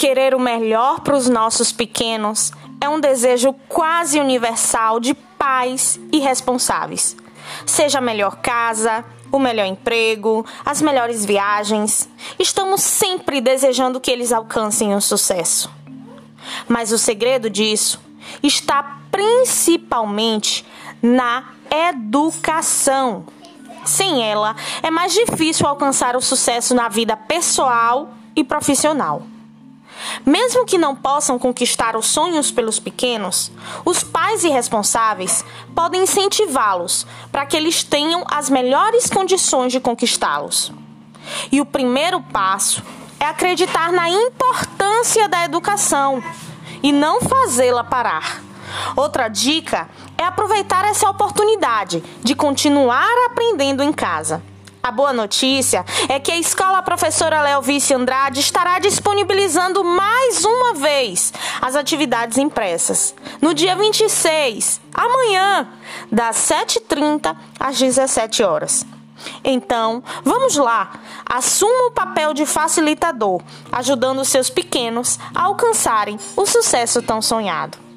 Querer o melhor para os nossos pequenos é um desejo quase universal de pais e responsáveis. Seja a melhor casa, o melhor emprego, as melhores viagens, estamos sempre desejando que eles alcancem o sucesso. Mas o segredo disso está principalmente na educação. Sem ela, é mais difícil alcançar o sucesso na vida pessoal e profissional. Mesmo que não possam conquistar os sonhos pelos pequenos, os pais e responsáveis podem incentivá-los para que eles tenham as melhores condições de conquistá-los. E o primeiro passo é acreditar na importância da educação e não fazê-la parar. Outra dica é aproveitar essa oportunidade de continuar aprendendo em casa. A boa notícia é que a Escola Professora Leovice Andrade estará disponibilizando mais uma vez as atividades impressas. No dia 26, amanhã, das 7h30 às 17 horas. Então, vamos lá, assuma o papel de facilitador, ajudando seus pequenos a alcançarem o sucesso tão sonhado.